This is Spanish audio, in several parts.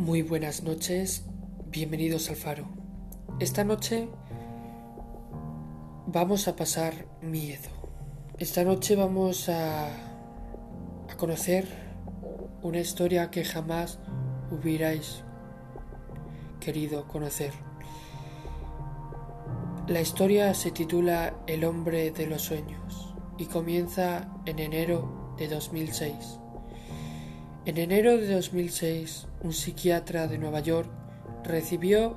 Muy buenas noches, bienvenidos al faro. Esta noche vamos a pasar miedo. Esta noche vamos a, conocer una historia que jamás hubierais querido conocer. La historia se titula El hombre de los sueños y comienza en enero de 2006. En enero de 2006, un psiquiatra de Nueva York recibió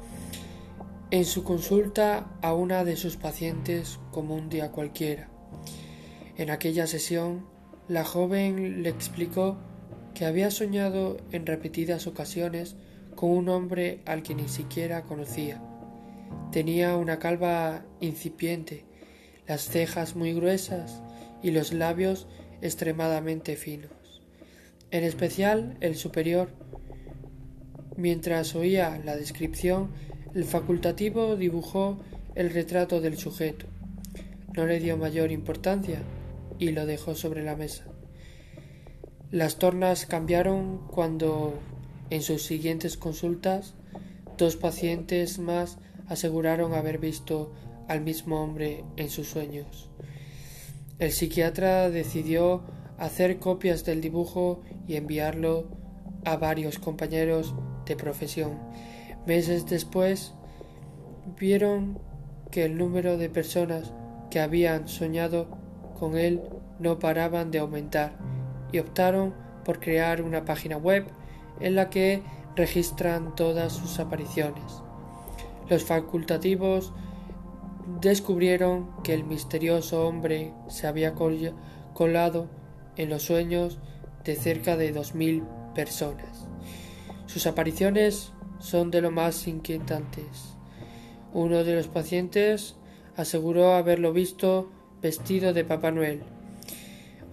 en su consulta a una de sus pacientes como un día cualquiera. En aquella sesión, la joven le explicó que había soñado en repetidas ocasiones con un hombre al que ni siquiera conocía. Tenía una calva incipiente, las cejas muy gruesas y los labios extremadamente finos, en especial el superior. Mientras oía la descripción, el facultativo dibujó el retrato del sujeto. No le dio mayor importancia y lo dejó sobre la mesa. Las tornas cambiaron cuando, en sus siguientes consultas, dos pacientes más aseguraron haber visto al mismo hombre en sus sueños. El psiquiatra decidió hacer copias del dibujo y enviarlo a varios compañeros de profesión. Meses después vieron que el número de personas que habían soñado con él no paraban de aumentar y optaron por crear una página web en la que registran todas sus apariciones. Los facultativos descubrieron que el misterioso hombre se había colado en los sueños de cerca de dos mil personas. Sus apariciones son de lo más inquietantes. Uno de los pacientes aseguró haberlo visto vestido de Papá Noel.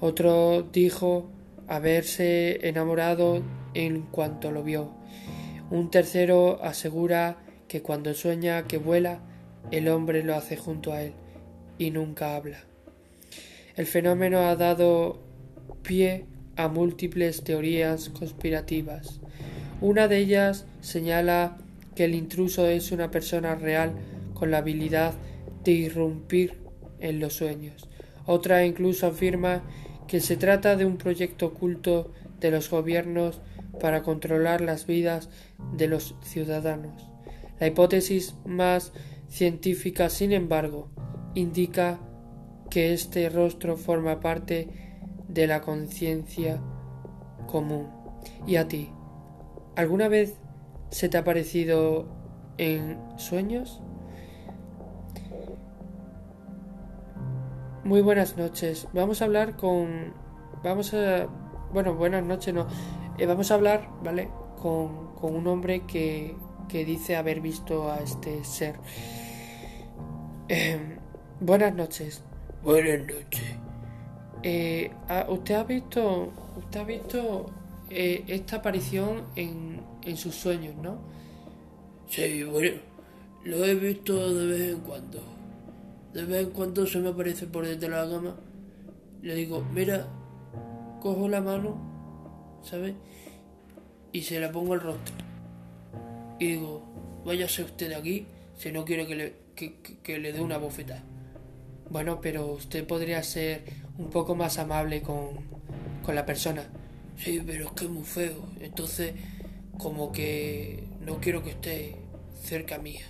Otro dijo haberse enamorado en cuanto lo vio. Un tercero asegura que cuando sueña que vuela, el hombre lo hace junto a él y nunca habla. El fenómeno ha dado a múltiples teorías conspirativas. Una de ellas señala que el intruso es una persona real con la habilidad de irrumpir en los sueños. Otra incluso afirma que se trata de un proyecto oculto de los gobiernos para controlar las vidas de los ciudadanos. La hipótesis más científica, sin embargo, indica que este rostro forma parte de la conciencia común. ¿Y a ti? ¿Alguna vez se te ha parecido en sueños? Muy buenas noches. Vamos a hablar con... Vamos a... Bueno, buenas noches, no. Eh, vamos a hablar, ¿vale? Con, con un hombre que, que, dice haber visto a este ser. Eh, buenas noches. Buenas noches. Eh, ¿Usted ha visto... Usted ha visto eh, esta aparición en, en sus sueños, ¿no? Sí, bueno, lo he visto de vez en cuando de vez en cuando se me aparece por detrás de la cama. Le digo, mira, cojo la mano, ¿sabes? Y se la pongo al rostro. Y digo, váyase usted de aquí si no quiere que le, que, le dé una bofetada. Bueno, pero usted podría ser un poco más amable con, con la persona. Sí, pero es que es muy feo. Entonces, como que no quiero que esté cerca mía.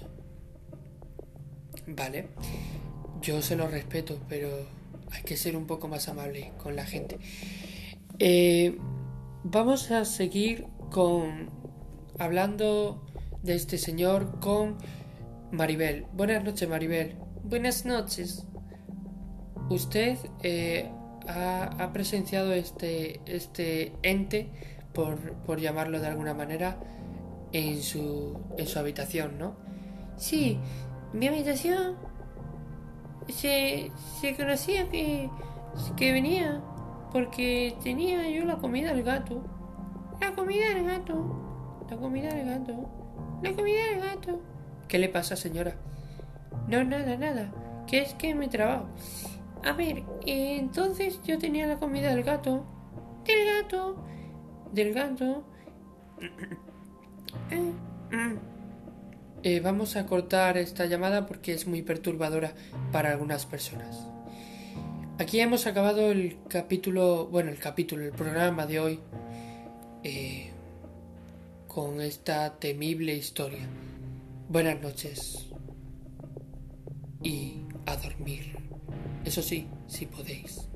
Vale. Yo se lo respeto, pero hay que ser un poco más amable con la gente. Eh, vamos a seguir con hablando de este señor con Maribel. Buenas noches, Maribel. Buenas noches. Usted eh, ha, presenciado este, este ente, por, por, llamarlo de alguna manera, en su, en su habitación, ¿no? Sí, mi habitación se, se conocía que, que venía porque tenía yo la comida del gato. La comida del gato. La comida del gato. La comida del gato. ¿Qué le pasa, señora? No, nada, nada. Que es que me trabajo. A ver, entonces yo tenía la comida del gato. Del gato. Del gato. Eh, mm, Eh, vamos a cortar esta llamada porque es muy perturbadora para algunas personas. Aquí hemos acabado el capítulo, bueno, el capítulo, el programa de hoy eh, con esta temible historia. Buenas noches y a dormir. Eso sí, si podéis.